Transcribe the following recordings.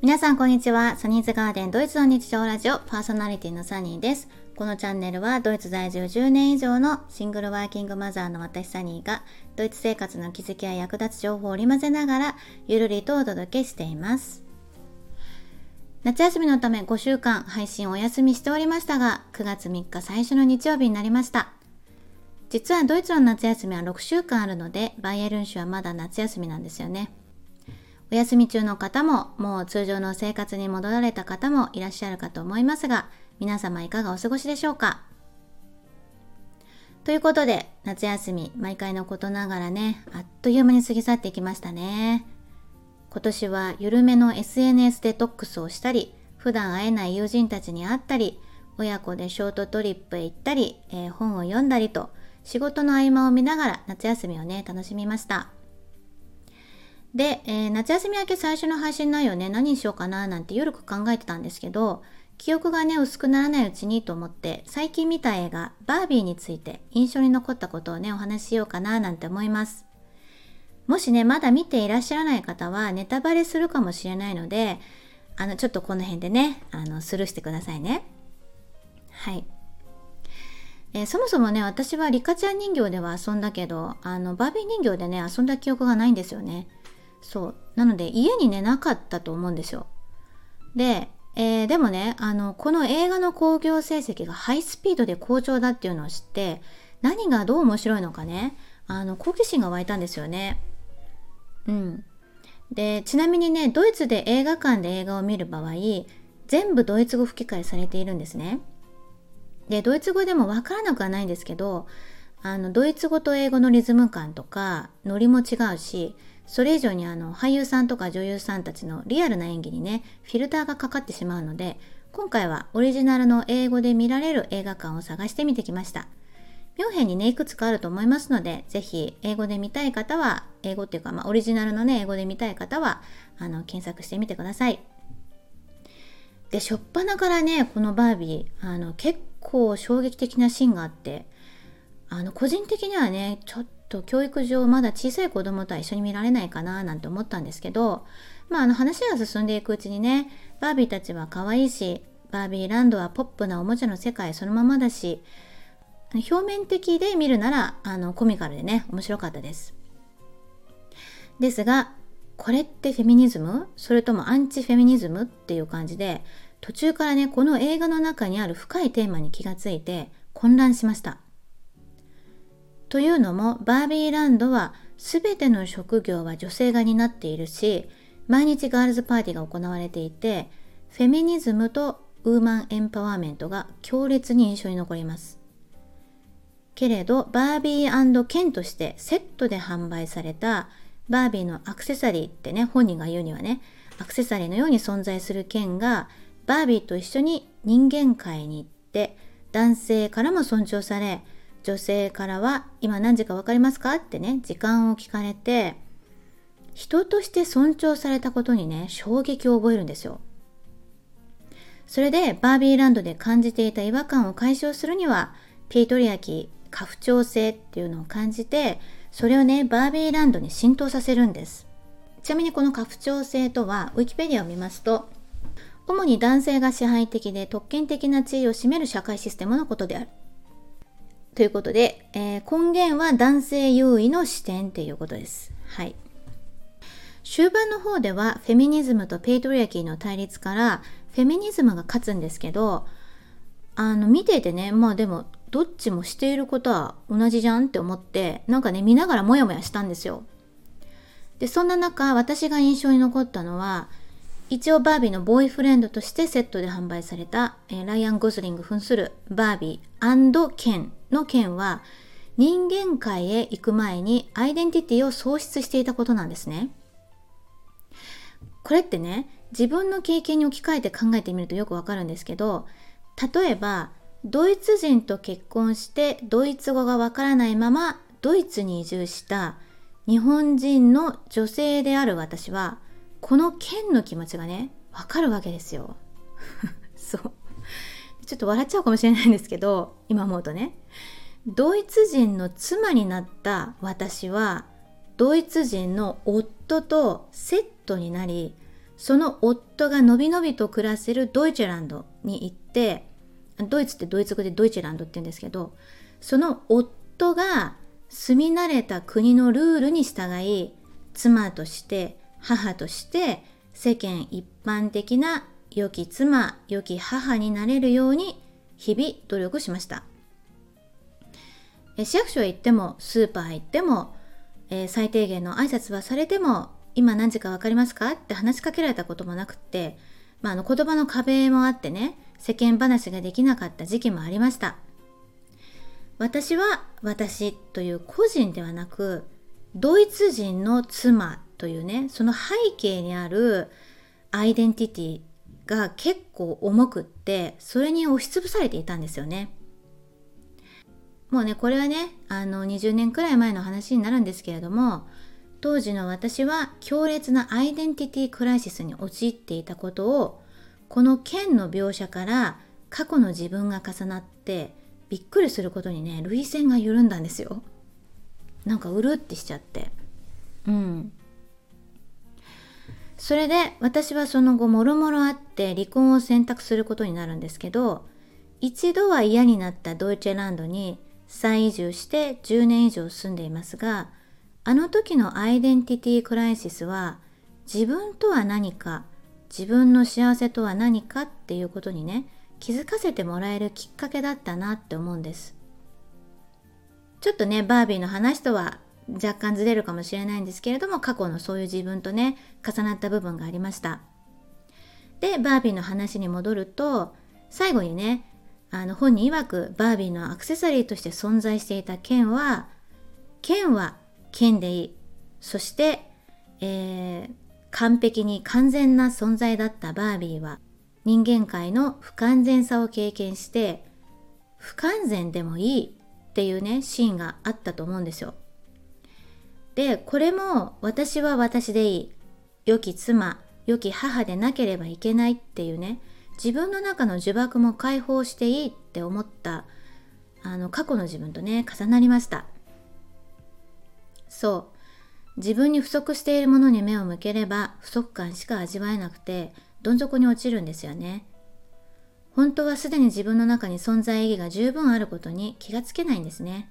皆さんこんにちは。サニーズガーデンドイツの日常ラジオパーソナリティのサニーです。このチャンネルはドイツ在住10年以上のシングルワーキングマザーの私サニーがドイツ生活の気づきや役立つ情報を織り交ぜながらゆるりとお届けしています。夏休みのため5週間配信お休みしておりましたが9月3日最初の日曜日になりました。実はドイツの夏休みは6週間あるのでバイエルン州はまだ夏休みなんですよね。お休み中の方も、もう通常の生活に戻られた方もいらっしゃるかと思いますが、皆様いかがお過ごしでしょうか？ということで、夏休み、毎回のことながらね、あっという間に過ぎ去ってきましたね。今年は緩めの SNS デトックスをしたり、普段会えない友人たちに会ったり、親子でショートトリップへ行ったり、えー、本を読んだりと、仕事の合間を見ながら夏休みをね、楽しみました。で、えー、夏休み明け最初の配信内容ね、何にしようかななんて夜く考えてたんですけど、記憶がね、薄くならないうちにと思って、最近見た映画、バービーについて印象に残ったことをね、お話ししようかななんて思います。もしね、まだ見ていらっしゃらない方は、ネタバレするかもしれないので、あの、ちょっとこの辺でね、あの、スルーしてくださいね。はい。えー、そもそもね、私はリカちゃん人形では遊んだけど、あの、バービー人形でね、遊んだ記憶がないんですよね。そう。なので家にねなかったと思うんですよ。で、えー、でもねあのこの映画の興行成績がハイスピードで好調だっていうのを知って何がどう面白いのかねあの好奇心が湧いたんですよね。うん。でちなみにねドイツで映画館で映画を見る場合全部ドイツ語吹き替えされているんですね。でドイツ語でもわからなくはないんですけどあのドイツ語と英語のリズム感とかノリも違うしそれ以上にあの俳優さんとか女優さんたちのリアルな演技にねフィルターがかかってしまうので今回はオリジナルの英語で見られる映画館を探してみてきました。ミョンヘンにねいくつかあると思いますのでぜひ英語で見たい方は英語っていうか、まあ、オリジナルのね英語で見たい方はあの検索してみてください。で初っ端からねこのバービーあの結構衝撃的なシーンがあってあの個人的にはねちょっと教育上まだ小さい子供とは一緒に見られないかななんて思ったんですけど、まあ、あの話が進んでいくうちにねバービーたちは可愛いしバービーランドはポップなおもちゃの世界そのままだし表面的で見るならあのコミカルでね面白かったです。ですがこれってフェミニズム？それともアンチフェミニズムっていう感じで途中からねこの映画の中にある深いテーマに気がついて混乱しました。というのもバービーランドは全ての職業は女性が担っているし毎日ガールズパーティーが行われていてフェミニズムとウーマンエンパワーメントが強烈に印象に残ります。けれどバービーケンとしてセットで販売されたバービーのアクセサリーってね本人が言うにはねアクセサリーのように存在する剣がバービーと一緒に人間界に行って男性からも尊重され女性からは今何時か分かりますか？ってね時間を聞かれて人として尊重されたことにね衝撃を覚えるんですよ。それでバービーランドで感じていた違和感を解消するにはピートリアキ過不調性っていうのを感じてそれをねバービーランドに浸透させるんです。ちなみにこの過不調性とはウィキペディアを見ますと主に男性が支配的で特権的な地位を占める社会システムのことである。ということで、えー、根源は男性優位の視点っていうことです。はい。終盤の方ではフェミニズムと patriarchy の対立からフェミニズムが勝つんですけど、あの見ててね、まあでもどっちもしていることは同じじゃんって思って、なんかね、見ながらモヤモヤしたんですよ。で、そんな中、私が印象に残ったのは、一応バービーのボーイフレンドとしてセットで販売された、えー、ライアン・ゴズリング扮するバービーケンのケンは人間界へ行く前にアイデンティティを喪失していたことなんですね。これってね自分の経験に置き換えて考えてみるとよくわかるんですけど例えばドイツ人と結婚してドイツ語がわからないままドイツに移住した日本人の女性である私はこのケンの気持ちがねわかるわけですよ。そう。ちょっと笑っちゃうかもしれないんですけど今思うとね。ドイツ人の妻になった私はドイツ人の夫とセットになりその夫がのびのびと暮らせる Deutschland に行ってドイツってドイツ語で Deutschland って言うんですけどその夫が住み慣れた国のルールに従い妻として母として世間一般的な良き妻良き母になれるように日々努力しました。市役所へ行ってもスーパーへ行っても、えー、最低限の挨拶はされても今何時か分かりますか？って話しかけられたこともなくって、まあ、あの言葉の壁もあってね世間話ができなかった時期もありました。私は私という個人ではなくドイツ人の妻というねその背景にあるアイデンティティが結構重くってそれに押しつぶされていたんですよね。もうねこれはねあの20年くらい前の話になるんですけれども当時の私は強烈なアイデンティティクライシスに陥っていたことをこの剣の描写から過去の自分が重なってびっくりすることにね涙腺が緩んだんですよ。なんかうるってしちゃって。うん。それで私はその後もろもろあって離婚を選択することになるんですけど一度は嫌になったドイツェランドに再移住して10年以上住んでいますがあの時のアイデンティティクライシスは自分とは何か自分の幸せとは何かっていうことにね気づかせてもらえるきっかけだったなって思うんです。ちょっとねバービーの話とは若干ずれるかもしれないんですけれども過去のそういう自分とね重なった部分がありましたでバービーの話に戻ると最後にねあの本人曰くバービーのアクセサリーとして存在していた剣は剣は剣でいいそして、えー、完璧に完全な存在だったバービーは人間界の不完全さを経験して不完全でもいいっていうねシーンがあったと思うんですよ。でこれも私は私でいい。良き妻良き母でなければいけないっていうね。自分の中の呪縛も解放していいって思ったあの過去の自分とね重なりました。そう。自分に不足しているものに目を向ければ不足感しか味わえなくてどん底に落ちるんですよね。本当はすでに自分の中に存在意義が十分あることに気がつけないんですね。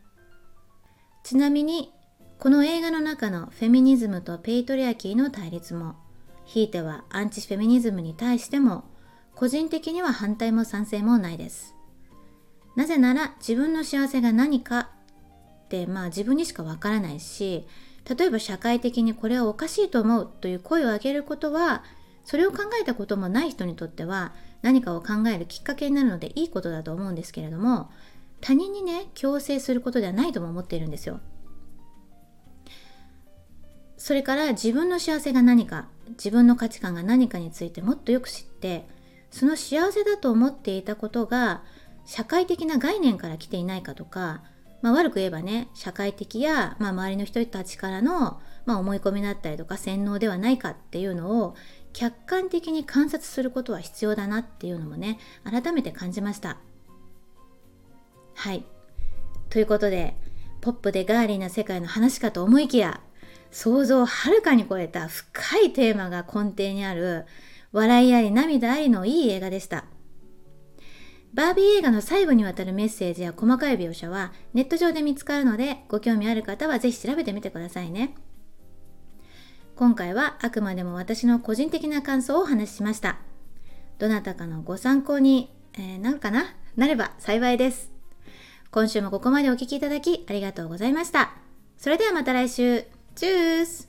ちなみにこの映画の中のフェミニズムと patriarchy の対立もひいてはアンチフェミニズムに対しても個人的には反対も賛成もないです。なぜなら自分の幸せが何かってまあ自分にしかわからないし例えば社会的にこれはおかしいと思うという声を上げることはそれを考えたこともない人にとっては何かを考えるきっかけになるのでいいことだと思うんですけれども他人にね強制することではないとも思っているんですよ。それから自分の幸せが何か自分の価値観が何かについてもっとよく知ってその幸せだと思っていたことが社会的な概念から来ていないかとか、まあ、悪く言えばね社会的や、まあ、周りの人たちからの、まあ、思い込みだったりとか洗脳ではないかっていうのを客観的に観察することは必要だなっていうのもね改めて感じました。はい。ということでポップでガーリーな世界の話かと思いきや想像をはるかに超えた深いテーマが根底にある笑いあり涙ありのいい映画でした。バービー映画の最後にわたるメッセージや細かい描写はネット上で見つかるのでご興味ある方はぜひ調べてみてくださいね。今回はあくまでも私の個人的な感想をお話ししました。どなたかのご参考に、えー、なるかな？なれば幸いです。今週もここまでお聴きいただきありがとうございました。それではまた来週。Tschüss!